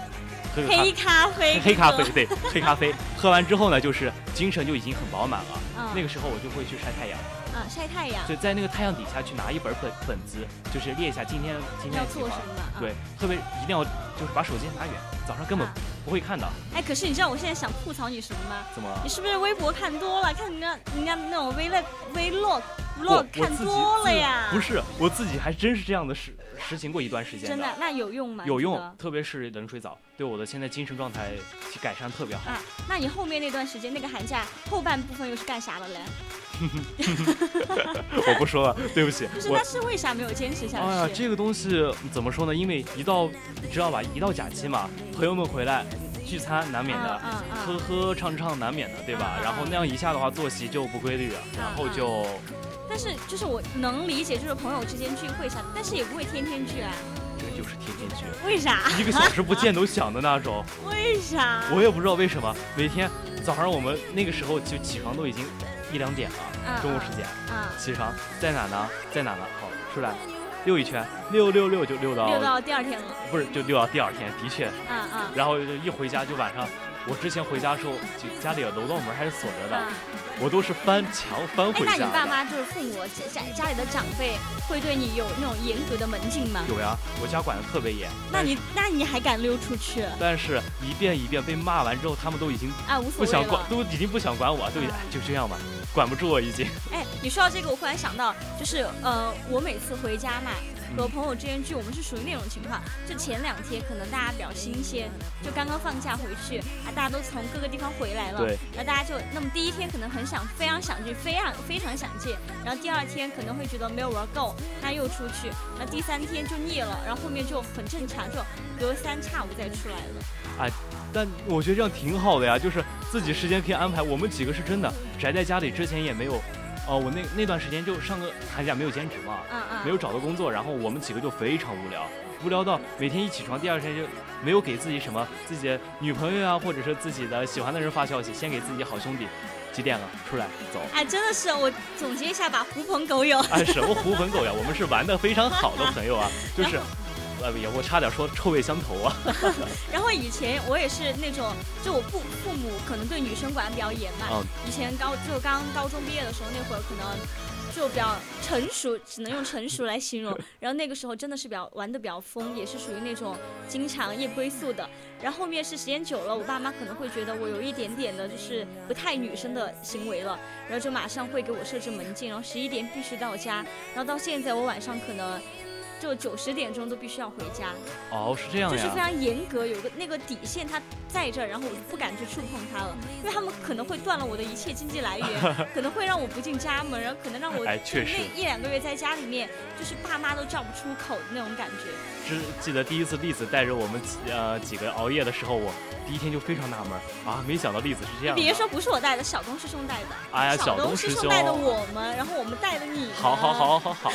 喝咖黑咖啡，黑咖啡，对，黑咖啡。喝完之后呢，就是精神就已经很饱满了。嗯那个时候我就会去晒太阳，啊晒太阳就在那个太阳底下去拿一本本本子，就是列一下今天今天要做什。么？啊对，特别一定要就是把手机拿远，早上根本啊不会看的。哎，可是你知道我现在想吐槽你什么吗？怎么？你是不是微博看多了？看人家人家那种 vlog vlog vlog 看多了呀？不是，我自己还真是这样的实实行过一段时间真的，那有用吗？有用特别是冷水澡，对我的现在精神状态改善特别好。啊，那你后面那段时间那个寒假后半部分又是干啥了嘞？我不说了，对不起不是，我那是为啥没有坚持下去？哎呀，这个东西怎么说呢？因为一到你知道吧，一到假期嘛，朋友们回来聚餐难免的，喝喝唱唱难免的，对吧？然后那样一下的话，作息就不规律了，然后就但是就是我能理解，就是朋友之间聚会啥，但是也不会天天聚啊。这就是天天聚，为啥？一个小时不见都想的那种。为啥？我也不知道为什么，每天早上我们那个时候就起床都已经一两点了，嗯中午时间啊，起床在哪呢？在哪呢？好，出来溜一圈，溜溜溜就溜到溜到第二天了。不是就溜到第二天，的确，嗯嗯然后一回家就晚上。我之前回家的时候，就家里的楼道门还是锁着的，啊！我都是翻墙翻回家，那你。爸妈就是父母家家里的长辈会对你有那种严格的门禁吗？有呀，我家管的特别严。那你那你还敢溜出去？但是一遍一遍被骂完之后，他们都已经啊，无所谓不想管，。都已经不想管我，都已啊哎就这样吧，管不住我已经。哎，你说到这个，我忽然想到，就是呃，我每次回家嘛，和朋友之间聚，我们是属于那种情况，就前两天可能大家比较新鲜，就刚刚放假回去啊，大家都从各个地方回来了，对，然后大家就那么第一天可能很想，非常想去，非常非常想见，然后第二天可能会觉得没有玩够，那又出去，然后第三天就腻了，然后后面就很正常，就隔三差五再出来了。哎但我觉得这样挺好的呀，就是自己时间可以安排。我们几个是真的宅在家里，之前也没有，哦、我那那段时间就上个寒假没有兼职嘛，嗯嗯，没有找到工作，然后我们几个就非常无聊，无聊到每天一起床，第二天就没有给自己什么自己的女朋友啊，或者是自己的喜欢的人发消息，先给自己好兄弟，几点了出来走。哎，真的是我总结一下吧，狐朋狗友。哎，什么狐朋狗友，我们是玩的非常好的朋友啊，就是 呃，也我差点说臭味相投啊。然后以前我也是那种，就我父父母可能对女生管得比较严嘛。嗯以前高就刚高中毕业的时候，那会儿可能就比较成熟，只能用成熟来形容。然后那个时候真的是比较玩的比较疯，也是属于那种经常夜不归宿的。然后后面是时间久了，我爸妈可能会觉得我有一点点的就是不太女生的行为了，然后就马上会给我设置门禁，然后十一点必须到家，然后到现在我晚上可能。就九十点钟都必须要回家，哦，是这样就是非。常严格，有个那个底线它在这儿，然后我就不敢去触碰它了，因为他们可能会断了我的一切经济来源，可能会让我不进家门，然后可能让我哎确实那一两个月在家里面，就是爸妈都叫不出口的那种感觉。只记得第一次栗子带着我们几呃几个熬夜的时候，我第一天就非常纳闷啊，没想到栗子是这样的。别说不是我带的，小东师兄带的。哎呀，小东东师兄，带的我们，然后我们带的你们。好好好好好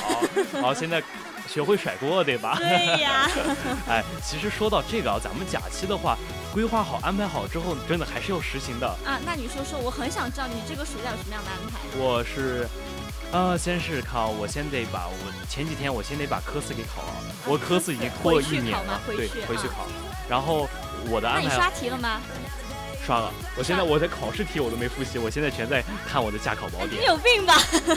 好，现在学会甩锅，对吧？对呀。哎，其实说到这个啊，咱们假期的话，规划好、安排好之后，真的还是要实行的。啊，那你说说，我很想知道你这个暑假有什么样的安排。我是，呃，先是考，我先得把我前几天我先得把科四给考了，我科四已经拖了一年了，对，回去考。然后我的安排。那你刷题了吗？刷了，我现在我的考试题我都没复习，我现在全在看我的驾考宝典。你有病吧？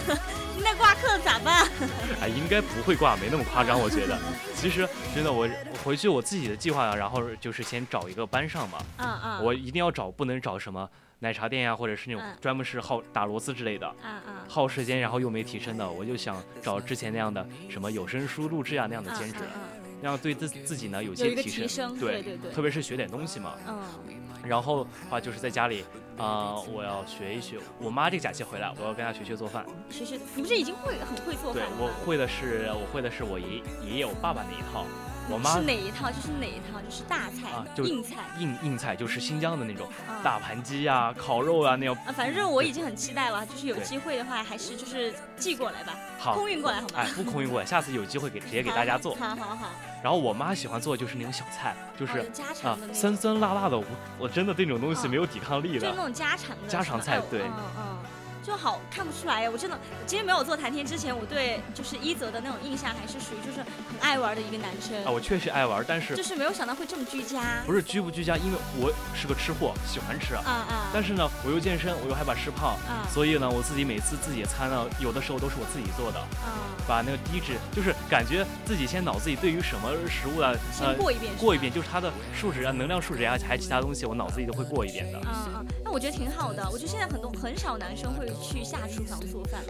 你那挂科咋办？哎，应该不会挂，没那么夸张，我觉得。其实真的，我回去我自己的计划，然后就是先找一个班上嘛。嗯嗯。我一定要找，不能找什么奶茶店呀，或者是那种专门是耗打螺丝之类的。嗯嗯。耗时间，然后又没提升的，我就想找之前那样的什么有声书录制啊那样的兼职，那样对自自己呢有些提升。对对对。特别是学点东西嘛。嗯。然后的话就是在家里，啊，我要学一学。我妈这个假期回来，我要跟她学学做饭。学学，你不是已经会很会做饭对，我会的是，我会的是我爷爷爷我爸爸那一套。我妈是哪一套？就是哪一套？就是大菜啊，硬菜。硬硬菜就是新疆的那种大盘鸡啊、烤肉啊那样。啊，反正我已经很期待了，就是有机会的话，还是就是寄过来吧，好，空运过来好吗？哎，不空运过来，下次有机会给直接给大家做。好好好。然后我妈喜欢做就是那种小菜，就是啊酸酸辣辣的，我我真的对那种东西没有抵抗力的。就那种家常的。家常菜，对。嗯嗯。就好看不出来呀！我真的，其实没有做谈天之前，我对就是一泽的那种印象还是属于就是很爱玩的一个男生啊。我确实爱玩，但是就是没有想到会这么居家。不是居不居家，因为我是个吃货，喜欢吃啊啊。但是呢，我又健身，我又害怕吃胖嗯，所以呢，我自己每次自己的餐呢，有的时候都是我自己做的啊。把那个低脂，就是感觉自己先脑子里对于什么食物啊，先过一遍，过一遍，就是它的数值啊、能量数值啊，还其他东西，我脑子里都会过一遍的。嗯嗯，那我觉得挺好的。我觉得现在很多很少男生会去下厨房。做饭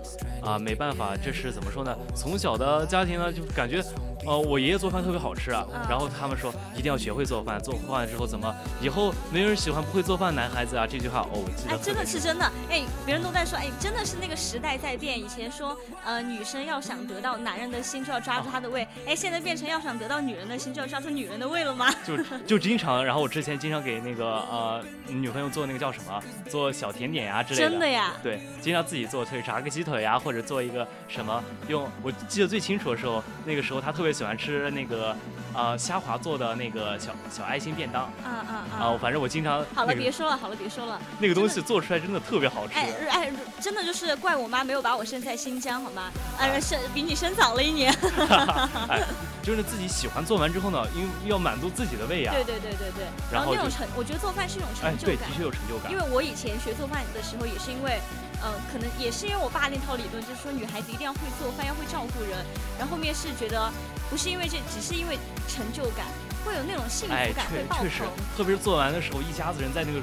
啊，没办法，这是怎么说呢？从小的家庭呢，就感觉，呃，我爷爷做饭特别好吃啊。然后他们说一定要学会做饭，做饭之后怎么以后没人喜欢不会做饭男孩子啊？这句话哦，我记得。哎，真的是真的，哎，别人都在说，哎，真的是那个时代在变。以前说，呃，女生要想得到男人的心，就要抓住他的胃。哎，现在变成要想得到女人的心，就要抓住女人的胃了吗？就就经常，然后我之前经常给那个呃女朋友做那个叫什么，做小甜点呀之类的。真的呀？对，经常自己做。炸个鸡腿呀，或者做一个什么用？我记得最清楚的时候，那个时候他特别喜欢吃那个，呃，虾滑做的那个小小爱心便当。啊啊啊！反正我经常。好了，别说了，好了，别说了。那个东西做出来真的特别好吃。哎哎，真的就是怪我妈没有把我生在新疆，好吗？呃，生比你生早了一年。哎，就是自己喜欢做完之后呢，因为要满足自己的胃呀。对对对对对。然后那种成，我觉得做饭是一种成就感。对，的确有成就感。因为我以前学做饭的时候，也是因为。呃，可能也是因为我爸那套理论，就是说女孩子一定要会做饭，要会照顾人。然后后面是觉得，不是因为这，只是因为成就感，会有那种幸福感会爆棚。确实，特别是做完的时候，一家子人在那个。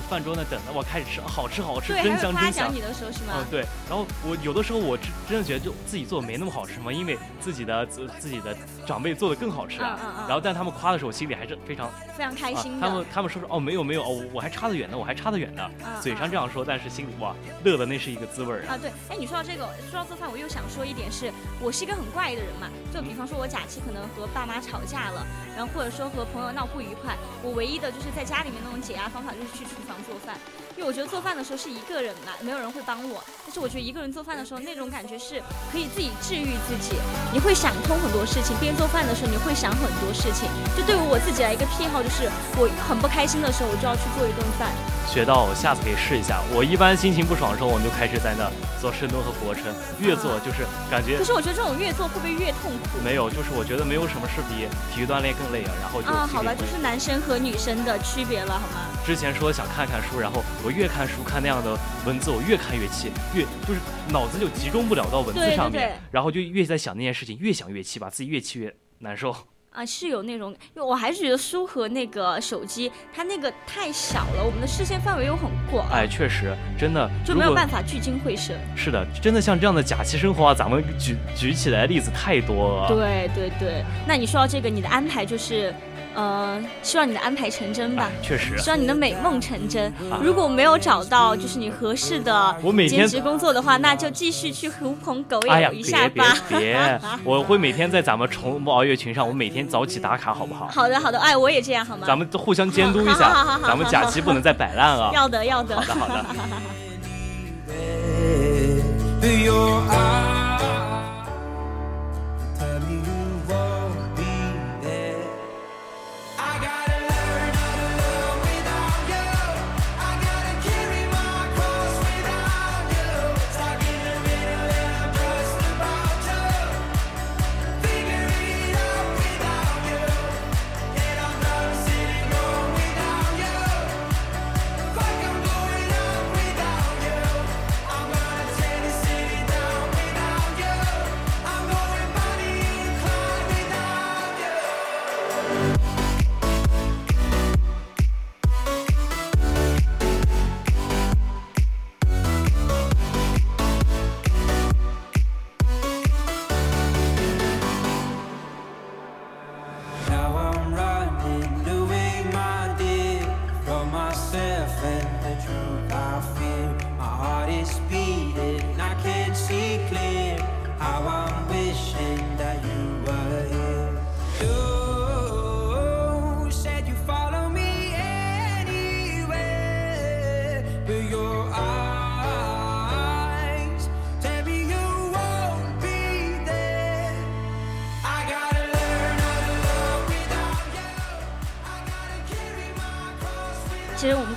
饭桌那等着我开始吃，好吃好吃，真香真香。你的时候是吗？嗯，对。然后我有的时候我真真的觉得就自己做没那么好吃嘛，因为自己的自自己的长辈做的更好吃啊。然后但他们夸的时候，我心里还是非常非常开心的。他们他们说说哦没有没有哦我还差得远呢，我还差得远呢。嘴上这样说，但是心里哇乐的那是一个滋味儿啊。对，哎你说到这个说到做饭，我又想说一点是，我是一个很怪的人嘛。就比方说我假期可能和爸妈吵架了，然后或者说和朋友闹不愉快，我唯一的就是在家里面那种解压方法就是去厨房做饭。因为我觉得做饭的时候是一个人嘛，没有人会帮我。但是我觉得一个人做饭的时候，那种感觉是可以自己治愈自己。你会想通很多事情，边做饭的时候你会想很多事情。就对于我自己来一个癖好，就是我很不开心的时候，我就要去做一顿饭。学到，我下次可以试一下。我一般心情不爽的时候，我们就开始在那做深蹲和俯卧撑，越做就是感觉。可是我觉得这种越做会不会越痛苦？没有，就是我觉得没有什么是比体育锻炼更累啊。然后就啊，好吧，就是男生和女生的区别了，好吗？之前说想看看书，然后我越看书看那样的文字，我越看越气，越就是脑子就集中不了到文字上面，然后就越在想那件事情，越想越气，把自己越气越难受。啊，是有那种，因为我还是觉得书和那个手机，它那个太小了，我们的视线范围又很广。哎，确实，真的就没有办法聚精会神。是的，真的像这样的假期生活啊，咱们举举起来例子太多了。对对对，那你说到这个，你的安排就是。呃，希望你的安排成真吧。确实，希望你的美梦成真。如果没有找到就是你合适的兼职工作的话，那就继续去狐朋狗友一下吧。别别别，我会每天在咱们宠物熬夜群上，我每天早起打卡，好不好？好的好的，哎，我也这样好吗？咱们互相监督一下，咱们假期不能再摆烂啊。要的要的。好的好的。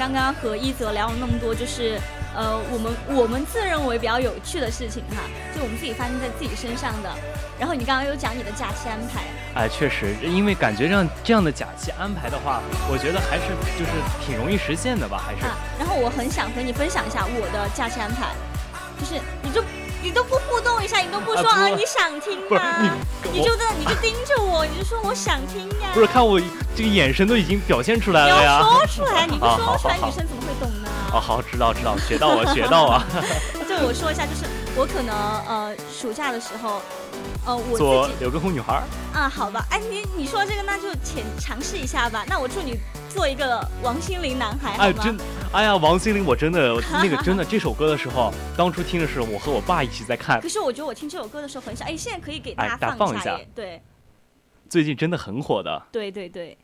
刚刚和一泽聊了那么多，就是呃，我们我们自认为比较有趣的事情哈，就我们自己发生在自己身上的。然后你刚刚又讲你的假期安排，哎，确实，因为感觉这样这样的假期安排的话，我觉得还是就是挺容易实现的吧，还是。啊，然后我很想和你分享一下我的假期安排，就是动一下，你都不说啊？你想听吗？你就在，你就盯着我，你就说我想听呀。不是，看我这个眼神都已经表现出来了呀。说出来，你不说出来，女生怎么会懂呢？哦，好，知道知道，学到我 学到啊。就我说一下，就是我可能呃暑假的时候，呃我做刘畊宏女孩。啊，好吧，哎你你说这个那就浅尝试一下吧。那我祝你。做一个王心凌男孩，哎，真，哎呀，王心凌，我真的那个真的这首歌的时候，当初听的时候，我和我爸一起在看。可是我觉得我听这首歌的时候很小，哎，现在可以给大家放一下，对。最近真的很火的。对对对。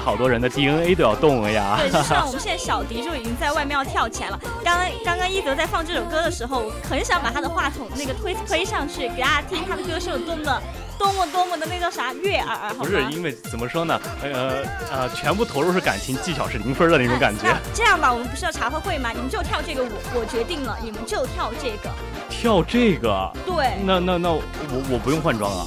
好多人的 DNA 都要动了呀！对，就像我们现在小迪就已经在外面要跳起来了。刚刚刚刚一德在放这首歌的时候，我很想把他的话筒那个推推上去，给大家听他的歌是有多么多么多么的那叫啥悦耳。不是因为怎么说呢？呃呃，全部投入是感情，技巧是零分的那种感觉。这样吧，我们不是要茶话会吗？你们就跳这个舞，我决定了，你们就跳这个。跳这个？对。那那那我我不用换装啊。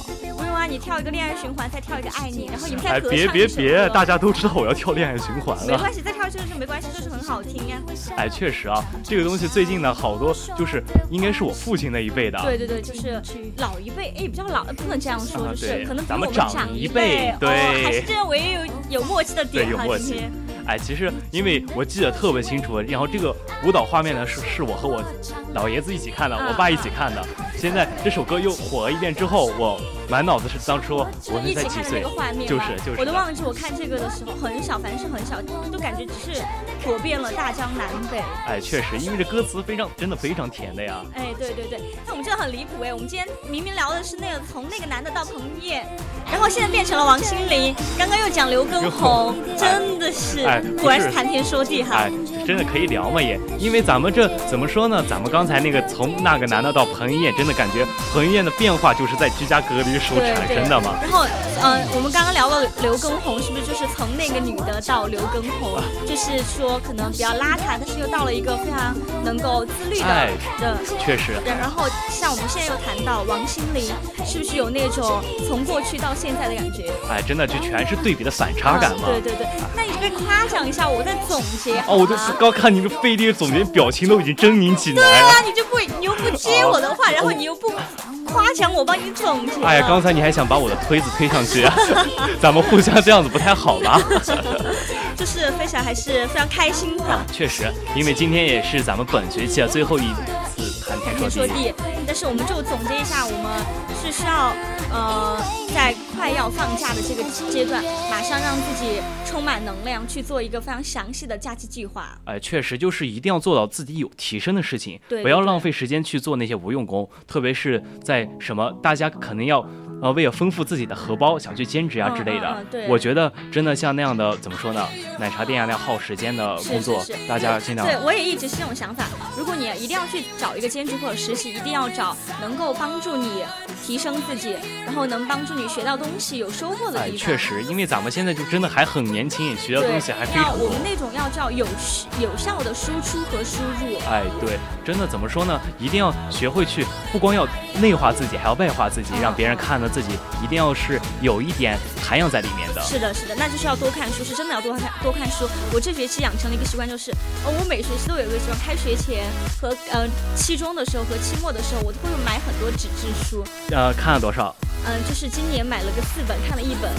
你跳一个恋爱循环，再跳一个爱你，然后你们再合唱别别别，大家都知道我要跳恋爱循环了。没关系，再跳一次是没关系，就是很好听呀。哎，确实啊，这个东西最近呢，好多就是应该是我父亲那一辈的。对对对，就是老一辈，哎，比较老，不能这样说，就是可能咱们长一辈，对，还是这样唯一有有默契的点哈，今天。哎，其实因为我记得特别清楚，然后这个舞蹈画面呢是是我和我老爷子一起看的，我爸一起看的。现在这首歌又火了一遍之后，我满脑子是当初我们在几岁，就是就是，我都忘记我看这个的时候很小，反正是很小，都感觉只是火遍了大江南北。哎，确实，因为这歌词非常真的非常甜的呀。哎，对对对，那我们这很离谱哎，我们今天明明聊的是那个从那个男的到彭于晏，然后现在变成了王心凌，刚刚又讲刘畊宏，真的是。哎果然是谈天说地哈，哎，真的可以聊嘛也，因为咱们这怎么说呢？咱们刚才那个从那个男的到彭于晏，真的感觉彭于晏的变化就是在居家隔离时候产生的嘛。然后，嗯，我们刚刚聊了刘畊宏，是不是就是从那个女的到刘畊宏，就是说可能比较邋遢，但是又到了一个非常能够自律的的，确实。然后像我们现在又谈到王心凌，是不是有那种从过去到现在的感觉？哎，真的就全是对比的反差感嘛。对对对，那你可以夸奖一下。我在总结哦，我就刚看你这费力总结，表情都已经狰狞起来了。对啊，你就不，你又不接我的话，然后你又不夸奖我，帮你总结。哎呀，刚才你还想把我的推子推上去啊，咱们互相这样子不太好吧？就是飞翔还是非常开心的。确实，因为今天也是咱们本学期啊最后一次谈天说地。但是我们就总结一下，我们是需要呃，在快要放假的这个阶段，马上让自己充满能量，去做一个非常详细的假期计划。哎，确实就是一定要做到自己有提升的事情，对，不要浪费时间去做那些无用功，特别是在什么大家可能要。呃，为了丰富自己的荷包，想去兼职啊之类的。对，我觉得真的像那样的，怎么说呢？奶茶店啊那样耗时间的工作，大家尽量。对，我也一直是这种想法。如果你一定要去找一个兼职或者实习，一定要找能够帮助你提升自己，然后能帮助你学到东西、有收获的哎，地方。确实，因为咱们现在就真的还很年轻，学到，东西还非要常多我们。那种要叫有有效的输出和输入。哎，对，真的怎么说呢？一定要学会去，不光要内化自己，还要外化自己，嗯让别人看到自己，一定要是有一点涵养在里面的。是的，是的，那就是要多看书，是真的要多看多看书。我这学期养成了一个习惯，就是呃，我每学期都有一个习惯，开学前和呃期中的时候和期末的时候，我都会买很多纸质书。呃，看了多少？嗯、就是今年买了个四本，看了一本。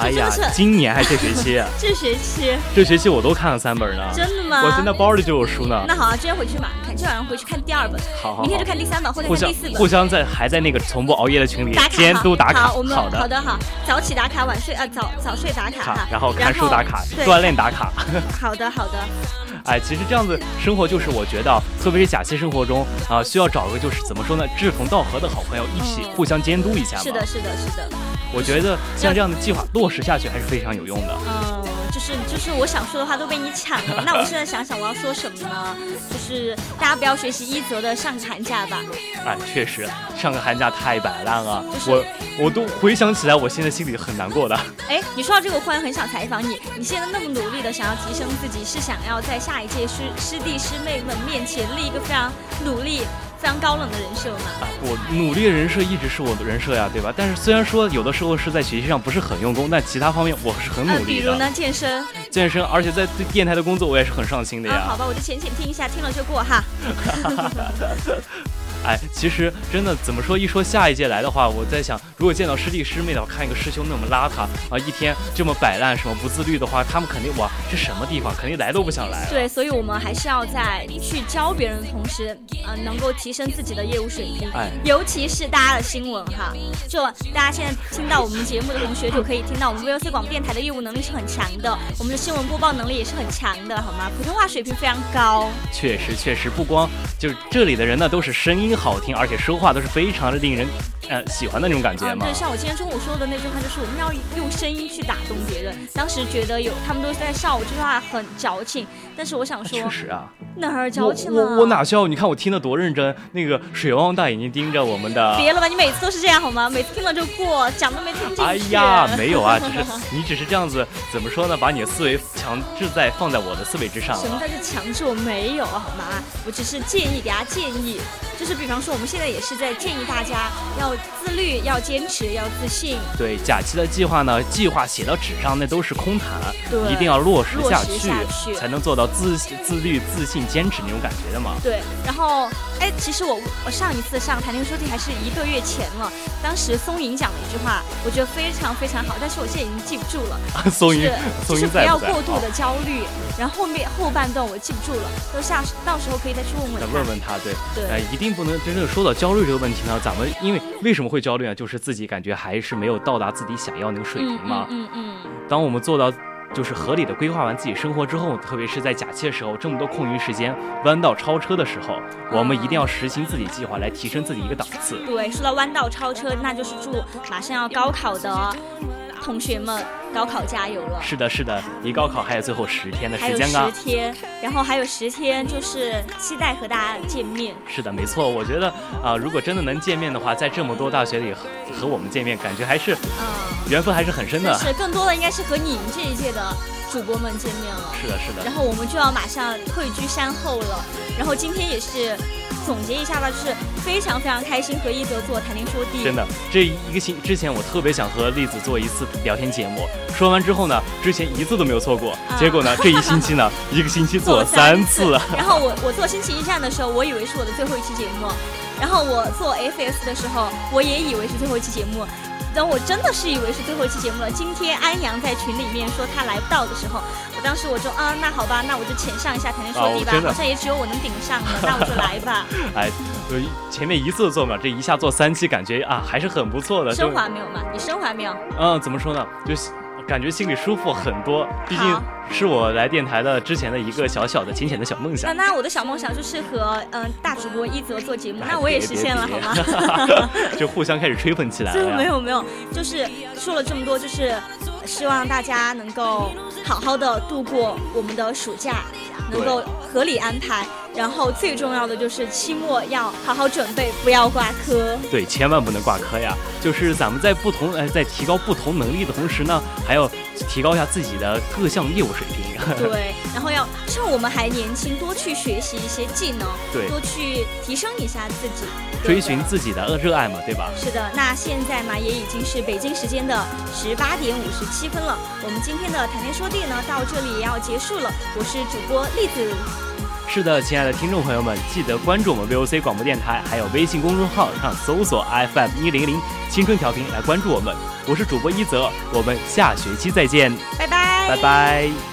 哎呀今年还这学期，这学期这学期我都看了三本呢。真的吗？我现在包里就有书呢。那好啊，今天回去马上看，今晚上回去看第二本，好好好明天就看第三本或者第四本。互相在还在那个从不熬夜的群里监督打卡。好，我们好的好的好，早起打卡，晚睡呃早早睡打卡哈，然后看书打卡，锻炼打卡。好 的好的，哎，其实这样子生活就是我觉得，特别是假期生活中啊、需要找个就是怎么说呢，志同道合的好朋友一起嗯互相监督一下嘛。是的是的是的，我觉得像这样的计划落实下去还是非常有用的。嗯，就是就是我想说的话都被你抢了。那我现在想想我要说什么呢？就是大家不要学习一泽的上个寒假吧。哎，确实上个寒假太摆烂了，就是我我都回想起来，我现在心里很难过的。哎，你说到这个，我忽然很想采访你。你现在那么努力的想要提升自己，是想要在下一届师师弟师妹们面前立一个非常努力、非常高冷的人设嘛？啊我努力的人设一直是我的人设呀，对吧？但是虽然说有的时候是在学习上不是很用功，但其他方面我是很呃，努力的。比如呢，健身。健身，而且在对电台的工作我也是很上心的啊，呀。好吧，我就浅浅听一下，听了就过哈。哎，其实真的怎么说？一说下一届来的话，我在想，如果见到师弟师妹的话，看一个师兄那么邋遢啊，一天这么摆烂，什么不自律的话，他们肯定哇，这什么地方，肯定来都不想来。对，所以我们还是要在去教别人的同时，呃，能够提升自己的业务水平。哎尤其是大家的新闻哈，就大家现在听到我们节目的同学，就可以听到我们 VOC 广播电台的业务能力是很强的，我们的新闻播报能力也是很强的，好吗？普通话水平非常高。确实，确实不光就是这里的人呢，都是声音好听，而且说话都是非常的令人呃喜欢的那种感觉啊，嘛。对，像我今天中午说的那句话，就是我们要用声音去打动别人。当时觉得有他们都在笑我这句话很矫情，但是我想说确实啊，哪儿我矫情了？我我哪笑？你看我听得多认真，那个水汪汪大眼睛盯着我们的。别了吧，你每次都是这样好吗？每次听了就过，讲都没听进去。哎呀，没有啊，只是你只是这样子，怎么说呢？把你的思维强制在放在我的思维之上。什么叫做强制？我没有好吗？我只是建议给大家建议，就是比方说我们现在也是在建议大家要自律、要坚持、要自信。对假期的计划呢，计划写到纸上那都是空谈，对一定要落实下去才能做到自自律、自信、坚持那种感觉的嘛。对，然后哎，其实我我上一次上谈天说地还是一个月前了，当时松颖讲了一句话，我觉得非常非常好，但是我现在已经记不住了。松英是，是不？要过度的焦虑，然后后面后半段我记不住了，都下到时候可以再去问问再他。问问他，对，对呃，一定不能真正说到焦虑这个问题呢。咱们因为为什么会焦虑啊？就是自己感觉还是没有到达自己想要那个水平嘛。嗯嗯嗯当我们做到就是合理的规划完自己生活之后，特别是在假期的时候，这么多空余时间，弯道超车的时候，我们一定要实行自己计划来提升自己一个档次。嗯，对，说到弯道超车，那就是祝马上要高考的同学们高考加油了。是的，是的，离高考还有最后十天的时间啊十。天，然后还有十天，就是期待和大家见面。是的，没错。我觉得啊、如果真的能见面的话，在这么多大学里和和我们见面，感觉还是嗯，缘分还是很深的。是更多的应该是和你们这一届的主播们见面了。是的，是的然。后我们就要马上退居山后了。然后今天也是总结一下吧，就是非常非常开心和一泽做谈天说地。真的，这一个星之前我特别想和栗子做一次聊天节目，说完之后呢，之前一次都没有错过，啊结果呢，这一星期呢，一个星期做了三三次。然后我我做星期一站的时候，我以为是我的最后一期节目，然后我做 FS 的时候，我也以为是最后一期节目。等我真的是以为是最后一期节目了。今天安阳在群里面说他来不到的时候，我当时我就啊，那好吧，那我就浅上一下谈天说地吧，好像也只有我能顶上了，那我就来吧。哎，呃前面一次做嘛，这一下做三期，感觉啊还是很不错的。升华没有嘛？你升华没有？嗯，怎么说呢？就是感觉心里舒服很多，毕竟是我来电台的之前的一个小小的、浅浅的小梦想。那我的小梦想就是和嗯、大主播一泽做节目，哎那我也实现了，别好别吗？就互相开始吹捧起来这了呀。没有没有，就是说了这么多，就是希望大家能够好好的度过我们的暑假，能够合理安排。然后最重要的就是期末要好好准备，不要挂科。对，千万不能挂科呀！就是咱们在不同呃，在提高不同能力的同时呢，还要提高一下自己的各项业务水平。对，然后要趁我们还年轻，多去学习一些技能，对，多去提升一下自己，追寻自己的热爱嘛，对吧？是的，那现在嘛，也已经是北京时间的十八点五十七分了。我们今天的谈天说地呢，到这里也要结束了。我是主播栗子。是的，亲爱的听众朋友们，记得关注我们 VOC 广播电台，还有微信公众号上搜索 FM 一零零青春调频来关注我们。我是主播一泽，我们下学期再见，拜拜，拜拜。